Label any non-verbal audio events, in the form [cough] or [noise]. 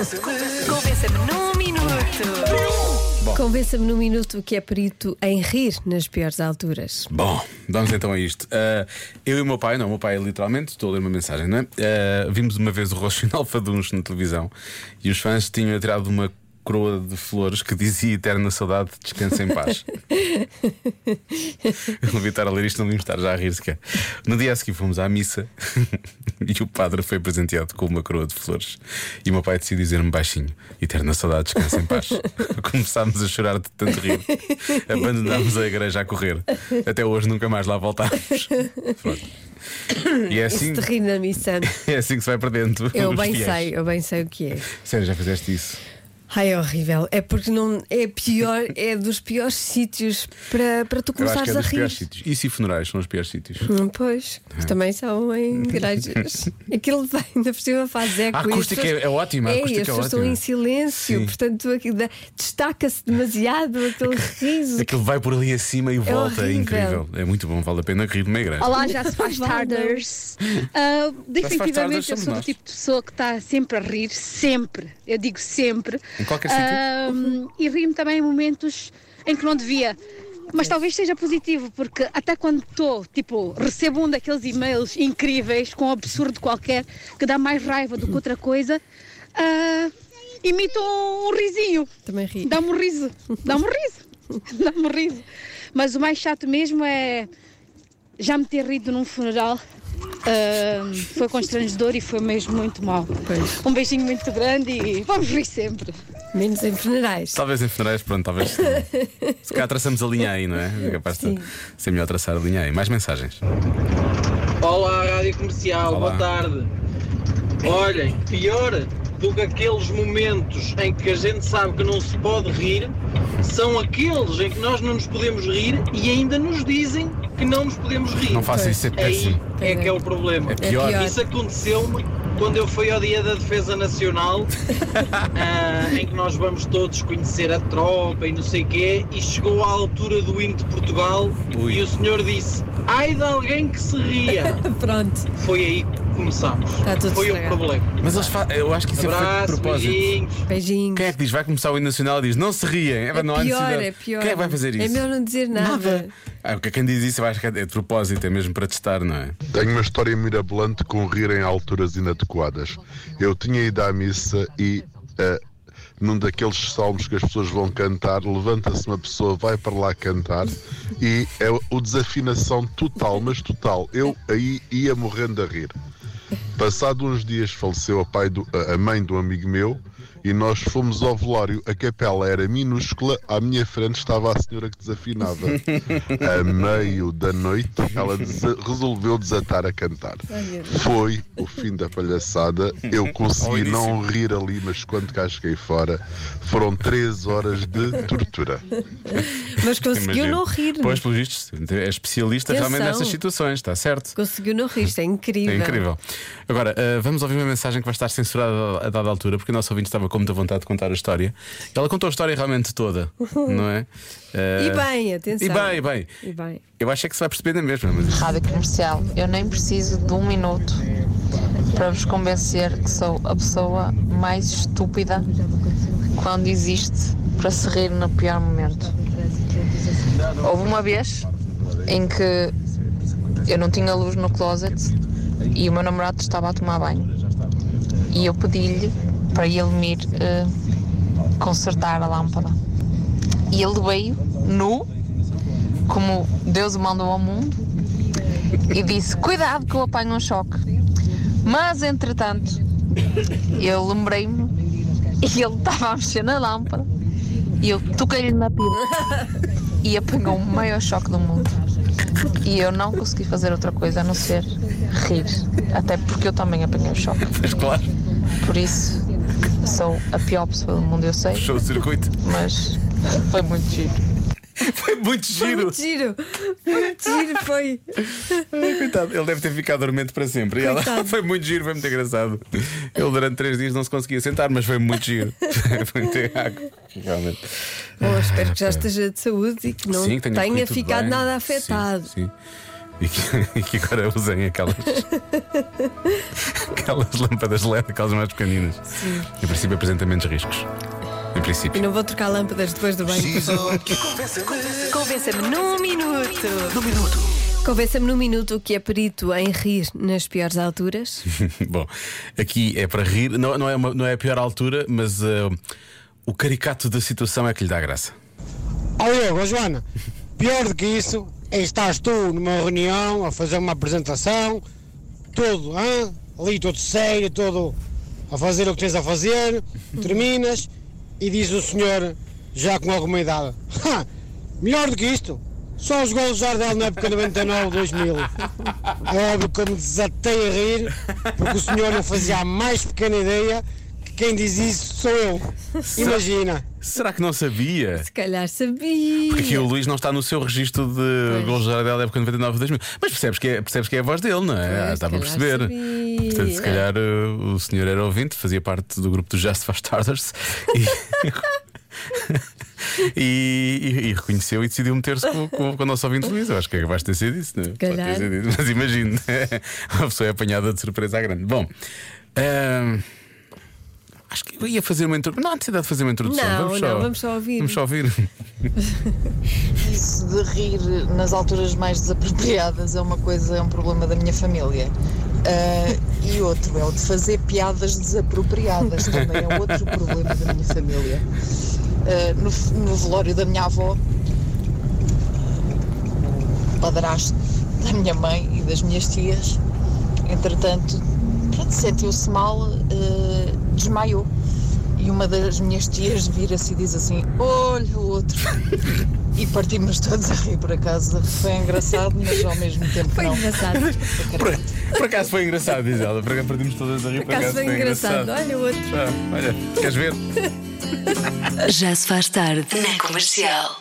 Convença-me num minuto. Convença-me num minuto que é perito em rir nas piores alturas. Bom, vamos então a isto. Ah, eu e o meu pai, não, o meu pai literalmente, estou a ler uma mensagem, não é? Ah, vimos uma vez o Rocinal Faduns na televisão e os fãs tinham tirado uma coroa de flores que dizia Eterna Saudade, descansa em paz. [laughs] eu vi estar a ler isto, não devia estar já a rir sequer. No dia a seguir fomos à missa [laughs] e o padre foi presenteado com uma coroa de flores. E o meu pai decidiu dizer-me baixinho: Eterna Saudade, descansa em paz. [laughs] Começámos a chorar de tanto rir. Abandonámos a igreja a correr. Até hoje nunca mais lá voltámos. Pronto. E é assim, Isso na missa. é assim que se vai para dentro. Eu bem fiéis. sei, eu bem sei o que é. Sério, já fizeste isso? Ai, é horrível. É porque não é pior, [laughs] é dos piores sítios para, para tu que começares é a rir. e funerais são os piores sítios. Hum, Pois, É. também são em [laughs] igrejas. [laughs] Aquilo vai, ainda por cima faz eco. A acústica pessoas- é- é ótima, a É, acústica as é pessoas estão em silêncio, Sim. portanto destaca-se demasiado aquele riso. Aquilo vai por ali acima e volta. É incrível. É muito bom, vale a pena rir numa igreja. Olá, já se faz tarders. Ah, definitivamente tarders eu sou do nós. tipo de pessoa que está sempre a rir, sempre. Eu digo sempre. Em qualquer? Ah, e rio-me também em momentos em que não devia. Mas talvez seja positivo, porque até quando estou, tipo, recebo um daqueles e-mails incríveis, com um absurdo qualquer, que dá mais raiva do que outra coisa, ah, imito um risinho. Também ri. Dá-me um riso. Dá-me um riso. [laughs] Dá-me um riso. Mas o mais chato mesmo é já me ter rido num funeral. Ah, foi constrangedor e foi mesmo muito mal. Pois. Um beijinho muito grande e [laughs] vamos rir sempre. Menos em funerais. Talvez em funerais, pronto, talvez. [laughs] Se calhar traçamos a linha aí, não é? É capaz de ser melhor traçar a linha aí. Mais mensagens. Olá, Rádio Comercial, Olá. boa tarde. Olhem, pior do que aqueles momentos em que a gente sabe que não se pode rir, são aqueles em que nós não nos podemos rir e ainda nos dizem que não nos podemos rir. Não faça isso, é Aí péssimo. é que é o problema. É pior. pior. Isso aconteceu-me quando eu fui ao Dia da Defesa Nacional, [laughs] ah, em que nós vamos todos conhecer a tropa e não sei o quê, e chegou à altura do hino de Portugal Ui. e o senhor disse: ai de alguém que se ria. [laughs] Pronto. Foi aí que começámos. Está tudo Foi o estragado. problema. Mas eles fa... eu acho que isso é feito de Abraço, propósito. beijinhos. Beijinhos. Quem é que diz? Vai começar o hino nacional e diz: Não se riem. É, É não pior, é pior. Quem é que vai fazer isso? É melhor não dizer nada. Ah, porque quem diz isso acho que é de propósito, é mesmo para testar, não é? Tenho uma história mirabolante com rir em alturas inadequadas. Eu tinha ido à missa e, eh, num daqueles salmos que as pessoas vão cantar, levanta-se uma pessoa, vai para lá cantar e é o desafinação total, mas total. Eu aí ia morrendo a rir. Passado uns dias faleceu a, do- a- mãe do amigo meu e nós fomos ao velório. A capela era minúscula, à minha frente estava a senhora que desafinava. A meio da noite, ela desa- resolveu desatar a cantar. Foi o fim da palhaçada. Eu consegui não rir ali, mas quando cá cheguei fora, foram três horas de tortura. Mas conseguiu Imagino. não rir. Pois, pelos vistos, é especialista Atenção. realmente nessas situações, está certo? Conseguiu não rir. Isto é incrível. É incrível. Agora, uh, vamos ouvir uma mensagem que vai estar censurada a dada altura, porque o nosso ouvinte estava com muita vontade de contar a história. Ela contou a história realmente toda, não é? Uh, E bem, atenção. E bem, e bem. E bem. Eu acho é que se vai perceber na mesma, mas Rádio Comercial, eu nem preciso de um minuto para vos convencer que sou a pessoa mais estúpida quando existe para se rir no pior momento. Houve uma vez em que eu não tinha luz no closet e o meu namorado estava a tomar banho. E eu pedi-lhe para ele me ir eh, consertar a lâmpada. E ele veio nu, como Deus o mandou ao mundo, e disse: Cuidado que eu apanho um choque. Mas entretanto, eu lembrei-me [laughs] e ele estava a mexer na lâmpada e eu toquei-lhe na pila [laughs] e apanhou o maior choque do mundo. E eu não consegui fazer outra coisa a não ser rir, até porque eu também apanhei o choque. mas claro, Por isso, sou a pior pessoa do mundo, eu sei, fechou o circuito. mas foi muito giro. Foi muito Foi giro. muito giro. Foi muito giro, foi. Coitado, ele deve ter ficado dormente para sempre. E ela Coitado. [laughs] foi muito giro, foi muito engraçado. Ele durante três dias não se conseguia sentar, mas foi muito giro. [laughs] foi muito água. Realmente. Bom, espero que já esteja de saúde e que não Sim, que tenha tenha ficado bem. nada Sim, afetado. Sim, e que, [laughs] e que agora usem aquelas. [laughs] aquelas lâmpadas LED, aquelas mais pequeninas. Sim. Em princípio, apresenta menos riscos. Em princípio. E não vou trocar lâmpadas depois do banho. Convença-me num minuto. Convença-me num minuto o que é perito em rir nas piores alturas. [laughs] Bom, aqui é para rir, não, não, é, uma- não é a pior altura, mas uh, o caricato da situação é que lhe dá graça. Ó Joana, pior do que isso estás tu numa reunião a fazer uma apresentação, todo, hã? ali todo sério, todo a fazer o que tens a fazer, [laughs] terminas e diz o senhor, já com alguma idade, "Ha, melhor do que isto, só os gols de Jardel na época 99, 2000. É óbvio que eu me desatei a rir, porque o senhor não fazia a mais pequena ideia quem diz isso sou eu. [laughs] Imagina. Será que não sabia? Se calhar sabia. Porque aqui o Luís não está no seu registro de gols de Jardel da época 99 2000. Mas percebes que é, percebes que é a voz dele, não é? Pois, Ah, para calhar perceber. sabia. Portanto, se calhar uh, o senhor era ouvinte, fazia parte do grupo do Just for Starters [laughs] [laughs] e, e, e reconheceu e decidiu meter-se com, com, com o nosso ouvinte Luís. Eu acho que é capaz de ter sido isso, não é? Pode ter calhar. sido isso. Mas imagino, a pessoa é apanhada de surpresa à grande. Bom. ahm, Acho que eu ia fazer uma introdução. Não há necessidade de fazer uma introdução. Não, vamos não, só, vamos só ouvir. Vamos só ouvir. [laughs] [laughs] Isso de rir nas alturas mais desapropriadas é uma coisa, é um problema da minha família. Ah, e outro é o de fazer piadas desapropriadas, também é outro [laughs] problema da minha família. Ah, no, no velório da minha avó, o padrasto da minha mãe e das minhas tias, entretanto, pronto, sentiu-se mal, ah, desmaiou. E uma das minhas tias vira-se e diz assim: Olha o outro. E partimos todos a rir por acaso. Foi engraçado, mas ao mesmo tempo Foi não. engraçado. Por, por acaso foi engraçado, diz ela. Por acaso perdemos todas a rir. Por acaso foi engraçado. Olha o outro. Ah, olha, queres ver? Já se faz tarde na comercial.